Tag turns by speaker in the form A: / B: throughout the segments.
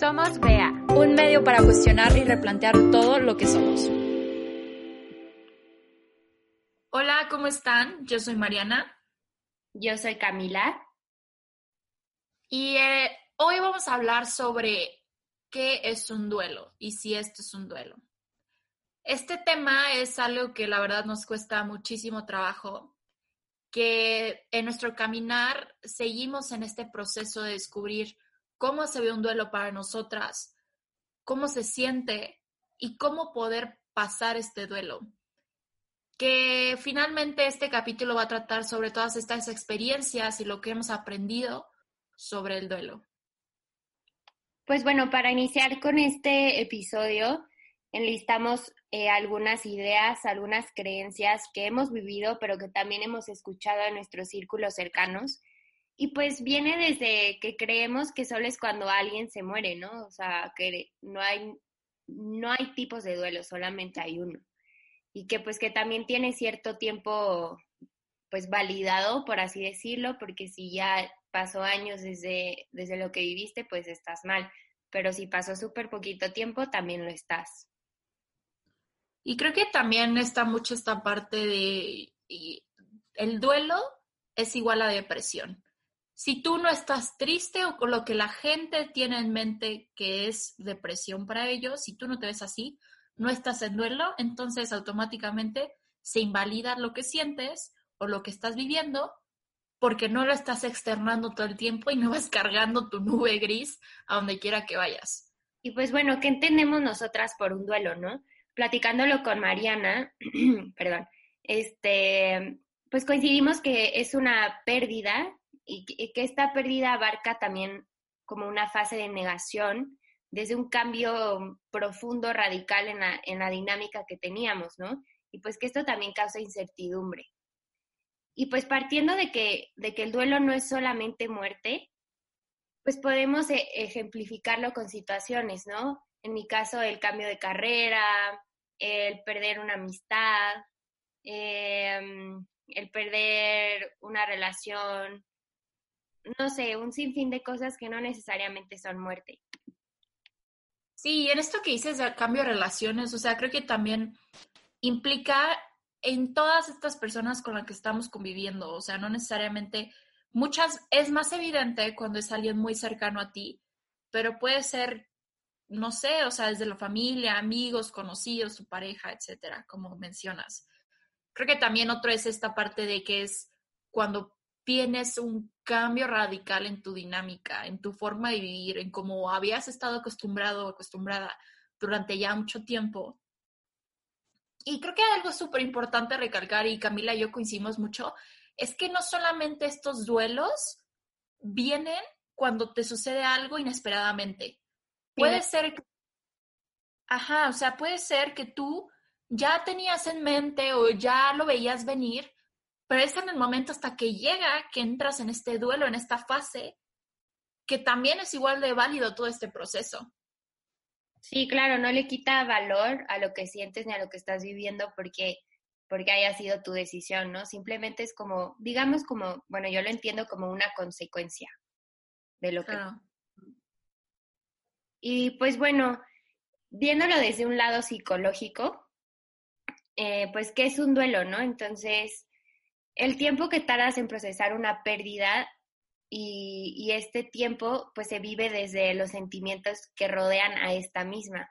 A: Somos BEA,
B: un medio para cuestionar y replantear todo lo que somos.
C: Hola, ¿cómo están? Yo soy Mariana.
D: Yo soy Camila.
C: Y eh, hoy vamos a hablar sobre qué es un duelo y si esto es un duelo. Este tema es algo que la verdad nos cuesta muchísimo trabajo, que en nuestro caminar seguimos en este proceso de descubrir cómo se ve un duelo para nosotras, cómo se siente y cómo poder pasar este duelo. Que finalmente este capítulo va a tratar sobre todas estas experiencias y lo que hemos aprendido sobre el duelo.
D: Pues bueno, para iniciar con este episodio, enlistamos eh, algunas ideas, algunas creencias que hemos vivido, pero que también hemos escuchado en nuestros círculos cercanos y pues viene desde que creemos que solo es cuando alguien se muere, ¿no? O sea, que no hay, no hay tipos de duelo, solamente hay uno. Y que pues que también tiene cierto tiempo pues validado, por así decirlo, porque si ya pasó años desde, desde lo que viviste, pues estás mal. Pero si pasó súper poquito tiempo, también lo estás.
C: Y creo que también está mucho esta parte de el duelo es igual a depresión si tú no estás triste o con lo que la gente tiene en mente que es depresión para ellos, si tú no te ves así, no estás en duelo, entonces automáticamente se invalida lo que sientes o lo que estás viviendo porque no lo estás externando todo el tiempo y no vas cargando tu nube gris a donde quiera que vayas.
D: Y pues bueno, ¿qué entendemos nosotras por un duelo, no? Platicándolo con Mariana, perdón, este, pues coincidimos que es una pérdida y que, esta pérdida abarca también como una fase de negación desde un cambio profundo, radical en la, en la dinámica que teníamos, ¿no? Y pues que esto también causa incertidumbre. Y pues partiendo de que, de que el duelo no es solamente muerte, pues podemos e, ejemplificarlo con situaciones, ¿no? En mi caso, el cambio de carrera, el perder una amistad, em, el perder una relación, no sé, un sinfín de cosas que no necesariamente son muerte.
C: Sí, en esto que dices de cambio de relaciones, o sea, creo que también implica en todas estas personas con las que estamos conviviendo, o sea, no necesariamente, muchas, es más evidente cuando es alguien muy cercano a ti, pero puede ser, no sé, o sea, desde la familia, amigos, conocidos, tu pareja, etcétera, como mencionas. Creo que también otro es esta parte de que es cuando tienes un cambio radical en tu dinámica, en tu forma de vivir, en cómo habías estado acostumbrado o acostumbrada durante ya mucho tiempo. Y creo que algo súper importante recalcar, y Camila y yo coincidimos mucho, es que no solamente estos duelos vienen cuando te sucede algo inesperadamente. Puede ser, ajá, o sea, puede ser que tú ya tenías en mente o ya lo veías venir, pero es en el momento hasta que llega que entras en este duelo, en esta fase, que también es igual de válido todo este proceso.
D: Sí, claro, no le quita valor a lo que sientes ni a lo que estás viviendo porque porque haya sido tu decisión, ¿no? Simplemente es como, digamos como, bueno, yo lo entiendo como una consecuencia de lo que... Y pues bueno, viéndolo desde un lado psicológico, eh, pues, ¿qué es un duelo, no? Entonces, el tiempo que tardas en procesar una pérdida y, este tiempo pues se vive desde los sentimientos que rodean a esta misma.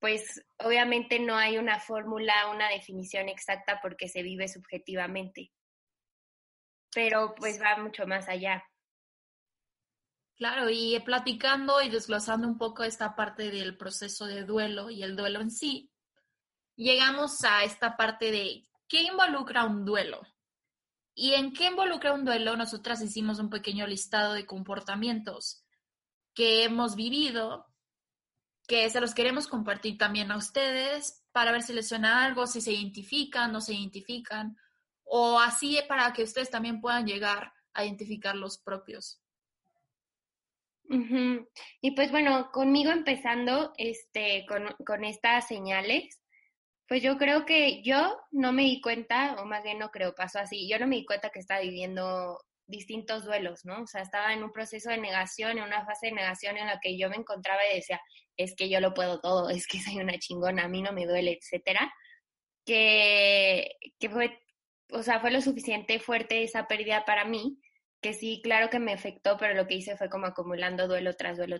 D: Pues obviamente no hay una fórmula, una definición exacta porque se vive subjetivamente, pero pues va mucho más allá.
C: Claro, y platicando y desglosando un poco esta parte del proceso de duelo y el duelo en sí, llegamos a esta parte de ¿qué involucra un duelo? ¿Y en qué involucra un duelo? Nosotras hicimos un pequeño listado de comportamientos que hemos vivido, que se los queremos compartir también a ustedes para ver si les suena algo, si se identifican, no se identifican, o así para que ustedes también puedan llegar a identificar los propios.
D: Y pues bueno, conmigo empezando este, con, con estas señales, pues yo creo que yo no me di cuenta, o más bien no creo, pasó así, yo no me di cuenta que estaba viviendo distintos duelos, ¿no? O sea, estaba en un proceso de negación, en una fase de negación en la que yo me encontraba y decía, es que yo lo puedo todo, es que soy una chingona, a mí no me duele, etcétera. Que, que fue, o sea, fue lo suficiente fuerte esa pérdida para mí, que sí, claro que me afectó, pero lo que hice fue como acumulando duelo tras duelo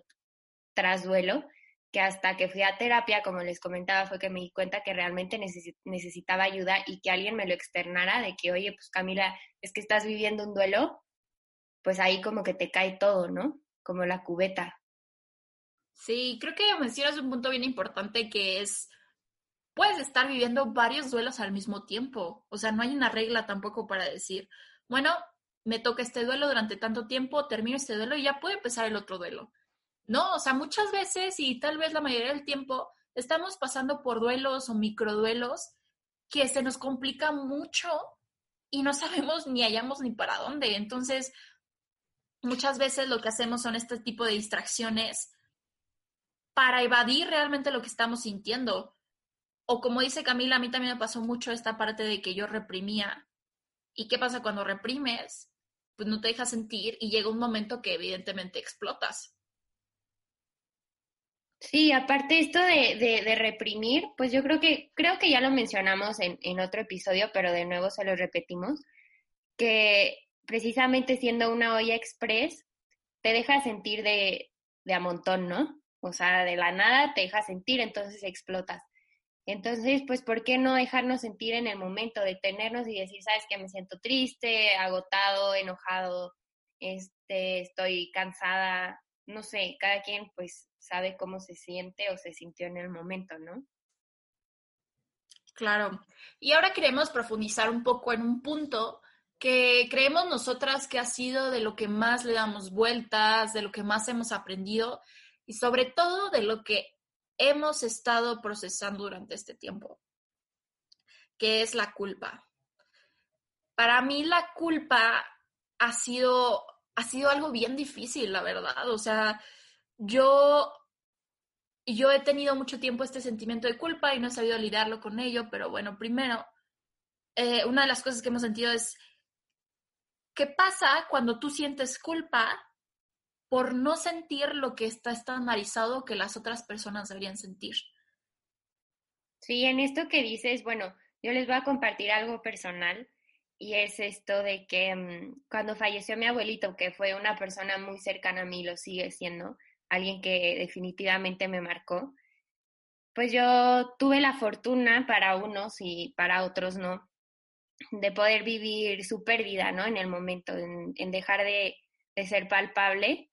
D: tras duelo que hasta que fui a terapia, como les comentaba, fue que me di cuenta que realmente necesitaba ayuda y que alguien me lo externara de que, oye, pues Camila, es que estás viviendo un duelo, pues ahí como que te cae todo, ¿no? Como la cubeta.
C: Sí, creo que mencionas un punto bien importante que es, puedes estar viviendo varios duelos al mismo tiempo, o sea, no hay una regla tampoco para decir, bueno, me toca este duelo durante tanto tiempo, termino este duelo y ya puede empezar el otro duelo. No, o sea, muchas veces y tal vez la mayoría del tiempo estamos pasando por duelos o microduelos que se nos complica mucho y no sabemos ni hallamos ni para dónde. Entonces, muchas veces lo que hacemos son este tipo de distracciones para evadir realmente lo que estamos sintiendo. O como dice Camila, a mí también me pasó mucho esta parte de que yo reprimía. ¿Y qué pasa cuando reprimes? Pues no te dejas sentir y llega un momento que evidentemente explotas.
D: Sí, aparte esto de, de, reprimir, pues yo creo que, creo que ya lo mencionamos en, en otro episodio, pero de nuevo se lo repetimos, que precisamente siendo una olla express, te deja sentir de, de a montón, ¿no? O sea, de la nada te deja sentir, entonces explotas. Entonces, pues, ¿por qué no dejarnos sentir en el momento, detenernos y decir, sabes que me siento triste, agotado, enojado, este, estoy cansada, no sé, cada quien pues sabe cómo se siente o se sintió en el momento, ¿no?
C: Claro. Y ahora queremos profundizar un poco en un punto que creemos nosotras que ha sido de lo que más le damos vueltas, de lo que más hemos aprendido y sobre todo de lo que hemos estado procesando durante este tiempo, que es la culpa. Para mí la culpa ha sido ha sido algo bien difícil, la verdad. O sea, yo, yo he tenido mucho tiempo este sentimiento de culpa y no he sabido lidiarlo con ello, pero bueno, primero, eh, una de las cosas que hemos sentido es, ¿qué pasa cuando tú sientes culpa por no sentir lo que está estandarizado que las otras personas deberían sentir?
D: Sí, en esto que dices, bueno, yo les voy a compartir algo personal y es esto de que mm, cuando falleció mi abuelito, que fue una persona muy cercana a mí, lo sigue siendo, alguien que definitivamente me marcó, pues yo tuve la fortuna para unos y para otros no, de poder vivir su pérdida, ¿no? En el momento, en, dejar de, ser palpable.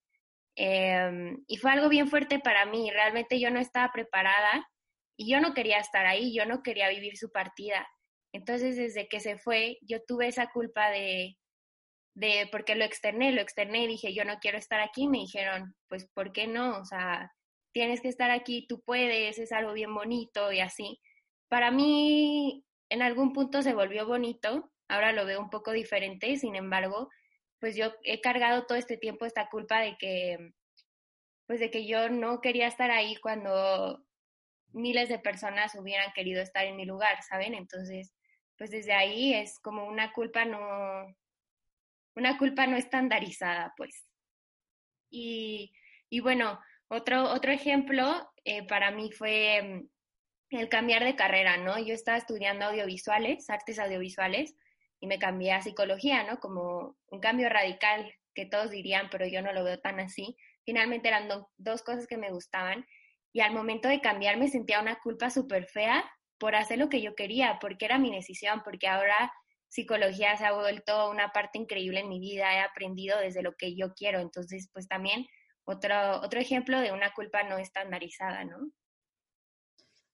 D: Em, y fue algo bien fuerte para mí, realmente yo no estaba preparada y yo no quería estar ahí, yo no quería vivir su partida. Entonces, desde que se fue, yo tuve esa culpa de, de, porque lo externé, lo externé y dije, yo no quiero estar aquí. Me dijeron, pues, ¿por qué no? O sea, tienes que estar aquí, tú puedes, es algo bien bonito y así. Para mí, en algún punto se volvió bonito, ahora lo veo un poco diferente, sin embargo, pues yo he cargado todo este tiempo esta culpa de que, pues de que yo no quería estar ahí cuando miles de personas hubieran querido estar en mi lugar, ¿saben? Entonces, pues desde ahí es como una culpa no, una culpa no estandarizada, pues. Y, y bueno, otro, otro ejemplo eh, para mí fue mm, el cambiar de carrera, ¿no? Yo estaba estudiando audiovisuales, artes audiovisuales, y me cambié a psicología, ¿no? Como un cambio radical que todos dirían, pero yo no lo veo tan así. Finalmente eran dos cosas que me gustaban y al momento de cambiar me sentía una culpa súper fea por hacer lo que yo quería, porque era mi decisión, porque ahora psicología se ha vuelto una parte increíble en mi vida, he aprendido desde lo que yo quiero, entonces pues también otro, otro ejemplo de una culpa no estandarizada, ¿no?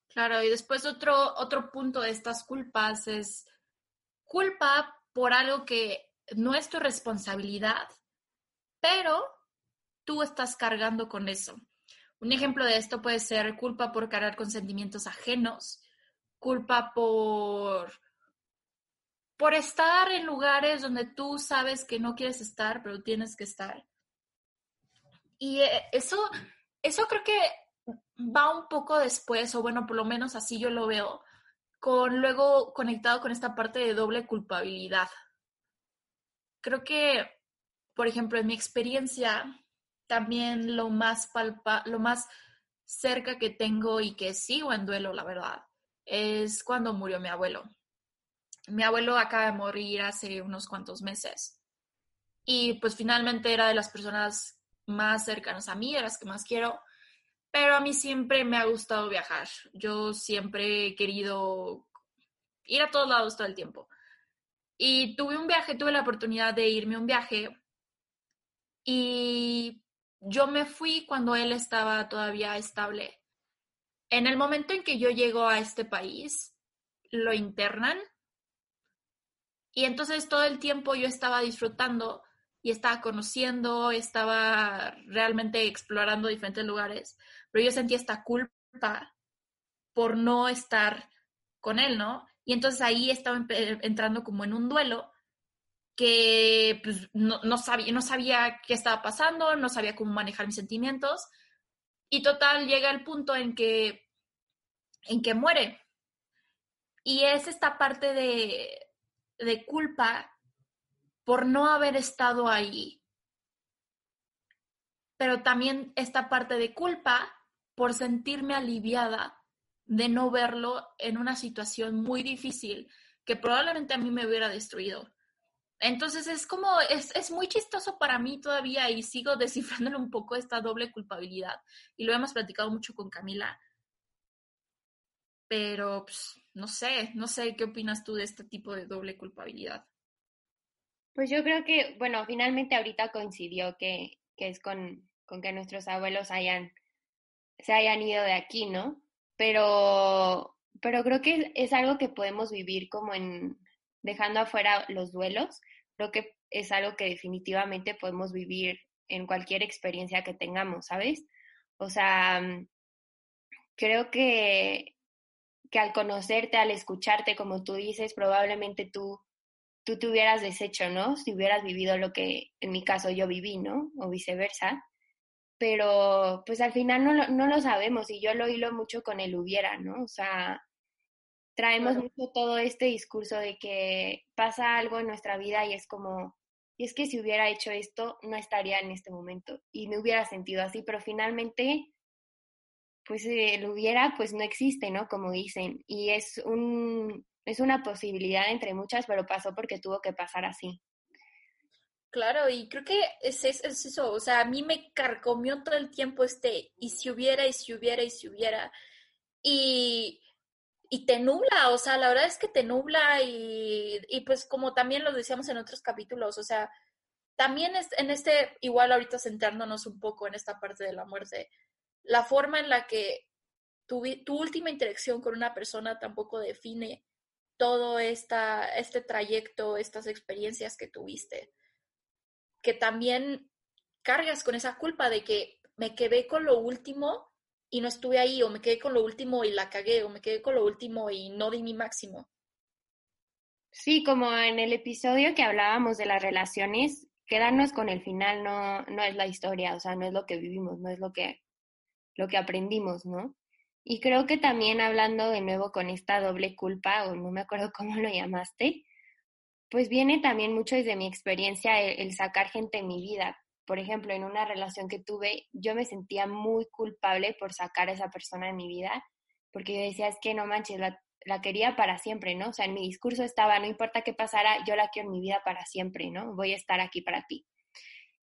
C: Claro, y después otro, otro punto de estas culpas es culpa por algo que no es tu responsabilidad, pero tú estás cargando con eso. Un ejemplo de esto puede ser culpa por cargar con sentimientos ajenos, culpa por, por estar en lugares donde tú sabes que no quieres estar, pero tienes que estar. Y eh, eso, eso creo que va un poco después, o bueno, por lo menos así yo lo veo, con luego conectado con esta parte de doble culpabilidad. Creo que por ejemplo, en mi experiencia, también lo más palpa, lo más cerca que tengo y que sigo en duelo, la verdad, es cuando murió mi abuelo. Mi abuelo acaba de morir hace unos cuantos meses y pues finalmente era de las personas más cercanas a mí, de las que más quiero, pero a mí siempre me ha gustado viajar. Yo siempre he querido ir a todos lados todo el tiempo. Y tuve un viaje, tuve la oportunidad de irme a un viaje y yo me fui cuando él estaba todavía estable. En el momento en que yo llego a este país, lo internan y entonces todo el tiempo yo estaba disfrutando y estaba conociendo, estaba realmente explorando diferentes lugares, pero yo sentía esta culpa por no estar con él, ¿no? Y entonces ahí estaba entrando como en un duelo que pues, no, sabía, no sabía qué estaba pasando, no sabía cómo manejar mis sentimientos. Y total, llega el punto en que, en que muere. Y es esta parte de, de culpa por no haber estado ahí. Pero también esta parte de culpa por sentirme aliviada de no verlo en una situación muy difícil que probablemente a mí me hubiera destruido. Entonces es como, es, muy chistoso para mí todavía y sigo descifrándole un poco esta doble culpabilidad. Y lo hemos platicado mucho con Camila. Pero, pues, no sé, no sé, ¿qué opinas tú de este tipo de doble culpabilidad?
D: Pues yo creo que, bueno, finalmente ahorita coincidió que, que es con, con que nuestros abuelos hayan, se hayan ido de aquí, ¿no? Pero, pero creo que es algo que podemos vivir como en, dejando afuera los duelos, creo que es algo que definitivamente podemos vivir en cualquier experiencia que tengamos, ¿sabes? O sea, mm, creo que, que al conocerte, al escucharte, como tú dices, probablemente tú, tú te hubieras deshecho, ¿no? Si hubieras vivido lo que en mi caso yo viví, ¿no? O viceversa. Pero pues al final no lo, no lo sabemos y yo lo hilo mucho con el hubiera, ¿no? O sea, traemos mucho todo este discurso de que pasa algo en nuestra vida y es como, y es que si hubiera hecho esto, no estaría en este momento y me hubiera sentido así, pero finalmente, pues el hubiera, pues no existe, ¿no? Como dicen, y es un, es una posibilidad entre muchas, pero pasó porque tuvo que pasar así.
C: Claro, y creo que es, es, es, eso, o sea, a mí me carcomió todo el tiempo este, y si hubiera, y si hubiera, y si hubiera. Y y te nubla, o sea, la verdad es que te nubla y, y, pues como también lo decíamos en otros capítulos, o sea, también es, en este, igual ahorita centrándonos un poco en esta parte de la muerte, la forma en la que tu, tu última interacción con una persona tampoco define todo esta, este trayecto, estas experiencias que tuviste, que también cargas con esa culpa de que me quedé con lo último y no estuve ahí, o me quedé con lo último y la cagué, o me quedé con lo último y no di mi máximo.
D: Sí, como en el episodio que hablábamos de las relaciones, quedarnos con el final no, no es la historia, o sea, no es lo que vivimos, no es lo que, lo que aprendimos, ¿no? Y creo que también hablando de nuevo con esta doble culpa, o no me acuerdo cómo lo llamaste, pues viene también mucho desde mi experiencia el sacar gente en mi vida, por ejemplo, en una relación que tuve, yo me sentía muy culpable por sacar a esa persona de mi vida, porque yo decía, es que no manches, la, quería para siempre, ¿no? O sea, en mi discurso estaba, no importa qué pasara, yo la quiero en mi vida para siempre, ¿no? Voy a estar aquí para ti.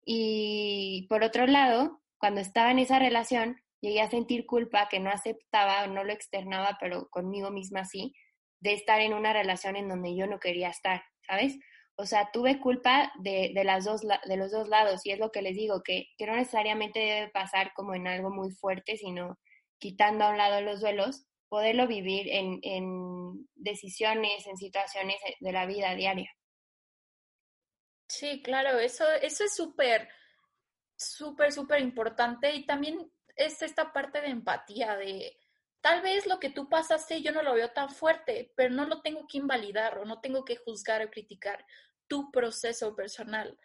D: Y por otro lado, cuando estaba en esa relación, llegué a sentir culpa que no aceptaba o no lo externaba, pero conmigo misma sí, de estar en una relación en donde yo no quería estar, ¿sabes? O sea, tuve culpa de, de, las dos, de los dos lados y es lo que les digo, que, que no necesariamente debe pasar como en algo muy fuerte, sino quitando a un lado los duelos, poderlo vivir en, en decisiones, en situaciones de la vida diaria.
C: Sí, claro, eso, eso es súper, súper, súper importante y también es esta parte de empatía, de tal vez lo que tú pasaste yo no lo veo tan fuerte, pero no lo tengo que invalidar o no tengo que juzgar o criticar tu proceso personal.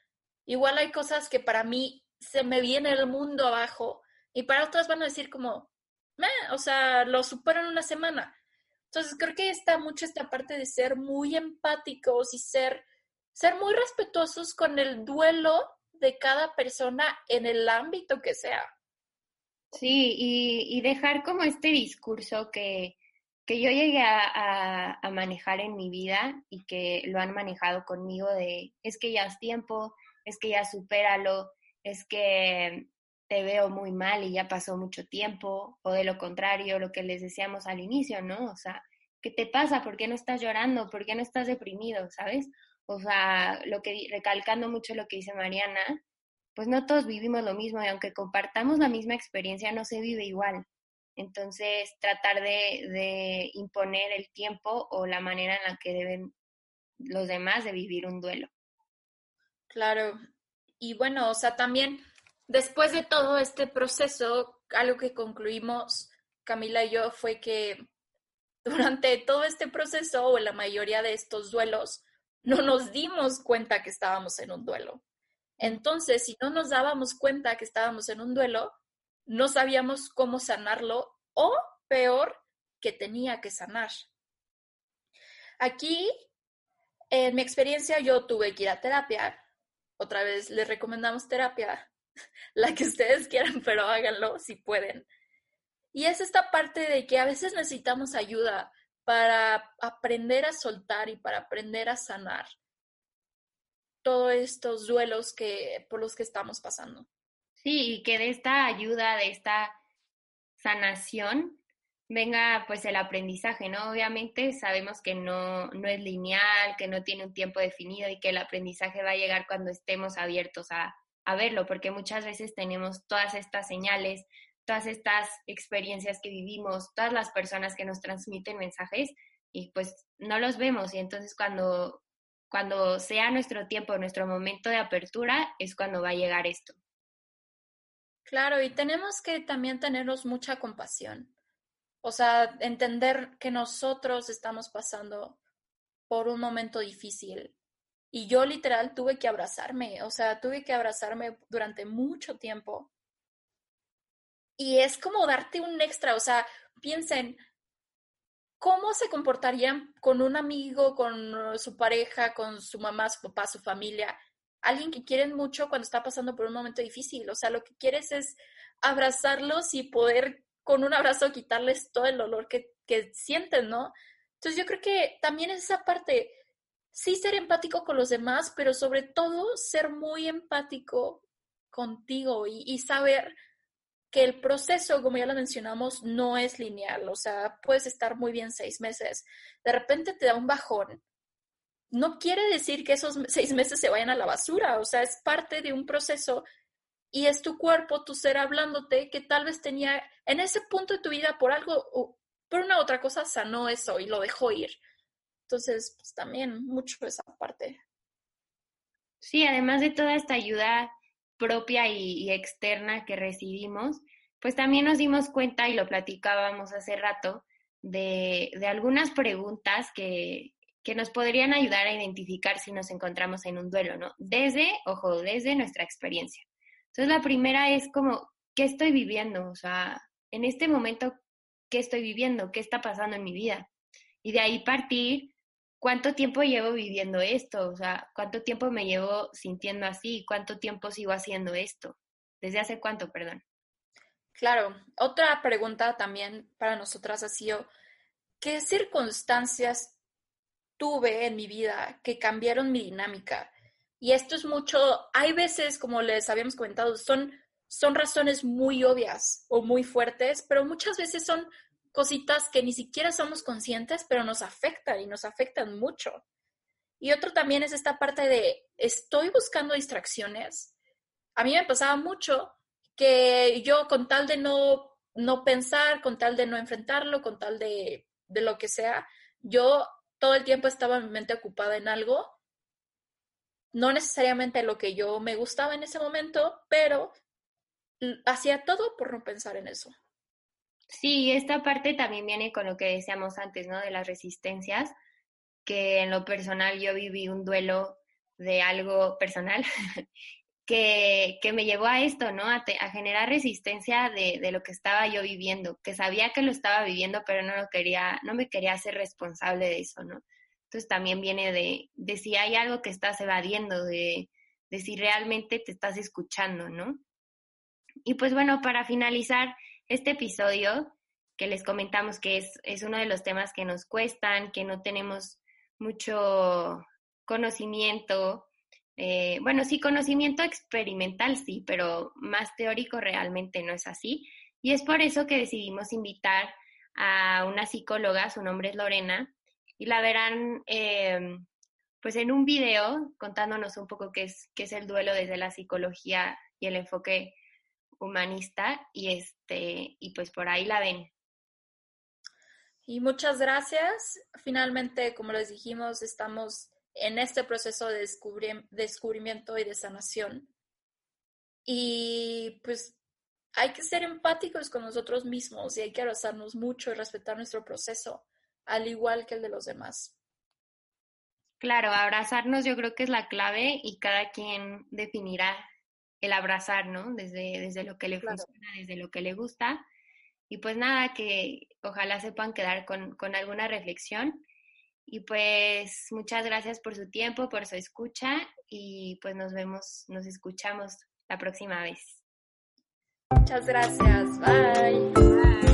C: Igual hay cosas que para mí se me viene el mundo abajo y para otras van a decir como, o sea, lo supero en una semana. Entonces creo que está mucho esta parte de ser muy empáticos y ser, ser muy respetuosos con el duelo de cada persona en el ámbito que sea.
D: Sí, y, dejar como este discurso que, que yo llegué a, manejar en mi vida y que lo han manejado conmigo de es que ya es tiempo, es que ya supéralo, es que te veo muy mal y ya pasó mucho tiempo, o de lo contrario, lo que les decíamos al inicio, ¿no? O sea, ¿qué te pasa? ¿Por qué no estás llorando? ¿Por qué no estás deprimido? ¿Sabes? O sea, lo que recalcando mucho lo que dice Mariana, pues no todos vivimos lo mismo y aunque compartamos la misma experiencia, no se vive igual. Entonces, tratar de, imponer el tiempo o la manera en la que deben los demás de vivir un duelo.
C: Claro. Y bueno, o sea, también después de todo este proceso, algo que concluimos Camila y yo fue que durante todo este proceso o la mayoría de estos duelos, no nos dimos cuenta que estábamos en un duelo. Entonces, si no nos dábamos cuenta que estábamos en un duelo, no sabíamos cómo sanarlo o, peor, que tenía que sanar. Aquí, en mi experiencia, yo tuve que ir a terapia. Otra vez les recomendamos terapia, la que ustedes quieran, pero háganlo si pueden. Y es esta parte de que a veces necesitamos ayuda para aprender a soltar y para aprender a sanar todos estos duelos que, por los que estamos pasando.
D: Sí, y que de esta ayuda, de esta sanación, venga pues el aprendizaje, ¿no? Obviamente sabemos que no, no es lineal, que no tiene un tiempo definido y que el aprendizaje va a llegar cuando estemos abiertos a, a verlo, porque muchas veces tenemos todas estas señales, todas estas experiencias que vivimos, todas las personas que nos transmiten mensajes y pues no los vemos y entonces cuando cuando sea nuestro tiempo, nuestro momento de apertura, es cuando va a llegar esto.
C: Claro, y tenemos que también tenernos mucha compasión. O sea, entender que nosotros estamos pasando por un momento difícil. Y yo literal tuve que abrazarme, o sea, tuve que abrazarme durante mucho tiempo. Y es como darte un extra, o sea, piensen, ¿cómo se comportarían con un amigo, con su pareja, con su mamá, su papá, su familia? Alguien que quieren mucho cuando está pasando por un momento difícil. O sea, lo que quieres es abrazarlos y poder con un abrazo quitarles todo el dolor que, que sienten, ¿no? Entonces yo creo que también es esa parte, sí ser empático con los demás, pero sobre todo ser muy empático contigo y, y saber que el proceso, como ya lo mencionamos, no es lineal, o sea, puedes estar muy bien seis meses, de repente te da un bajón. No quiere decir que esos seis meses se vayan a la basura, o sea, es parte de un proceso y es tu cuerpo, tu ser hablándote que tal vez tenía en ese punto de tu vida por algo, por una otra cosa sanó eso y lo dejó ir. Entonces, pues también mucho esa parte.
D: Sí, además de toda esta ayuda propia y, externa que recibimos, pues también nos dimos cuenta, y lo platicábamos hace rato, de, de algunas preguntas que, que, nos podrían ayudar a identificar si nos encontramos en un duelo, ¿no? Desde, ojo, desde nuestra experiencia. Entonces, la primera es como, ¿qué estoy viviendo? O sea, en este momento, ¿qué estoy viviendo? ¿Qué está pasando en mi vida? Y de ahí partir ¿cuánto tiempo llevo viviendo esto? O sea, ¿cuánto tiempo me llevo sintiendo así? ¿Cuánto tiempo sigo haciendo esto? ¿Desde hace cuánto, perdón?
C: Claro, otra pregunta también para nosotras ha sido, ¿qué circunstancias tuve en mi vida que cambiaron mi dinámica? Y esto es mucho, hay veces, como les habíamos comentado, son, son razones muy obvias o muy fuertes, pero muchas veces son cositas que ni siquiera somos conscientes, pero nos afectan y nos afectan mucho. Y otro también es esta parte de, estoy buscando distracciones. A mí me pasaba mucho que yo con tal de no, no pensar, con tal de no enfrentarlo, con tal de, de lo que sea, yo todo el tiempo estaba mi mente ocupada en algo, no necesariamente lo que yo me gustaba en ese momento, pero hacía todo por no pensar en eso.
D: Sí, esta parte también viene con lo que decíamos antes, ¿no? De las resistencias, que en lo personal yo viví un duelo de algo personal que, que me llevó a esto, ¿no? A, a generar resistencia de, de, lo que estaba yo viviendo, que sabía que lo estaba viviendo, pero no lo quería, no me quería hacer responsable de eso, ¿no? Entonces también viene de, de si hay algo que estás evadiendo, de, de si realmente te estás escuchando, ¿no? Y pues bueno, para finalizar este episodio, que les comentamos que es, es uno de los temas que nos cuestan, que no tenemos mucho conocimiento, eh, bueno, sí, conocimiento experimental sí, pero más teórico realmente no es así. Y es por eso que decidimos invitar a una psicóloga, su nombre es Lorena, y la verán eh, pues en un video contándonos un poco qué es, qué es el duelo desde la psicología y el enfoque humanista y este y pues por ahí la ven.
C: Y muchas gracias. Finalmente, como les dijimos, estamos en este proceso de descubrimiento y de sanación. Y pues hay que ser empáticos con nosotros mismos y hay que abrazarnos mucho y respetar nuestro proceso, al igual que el de los demás.
D: Claro, abrazarnos yo creo que es la clave y cada quien definirá el abrazar, ¿no? Desde, desde lo que le funciona, desde lo que le gusta. Y pues nada, que ojalá sepan quedar con, con alguna reflexión. Y pues muchas gracias por su tiempo, por su escucha y pues nos vemos, nos escuchamos la próxima vez.
C: Muchas gracias. Bye. Bye.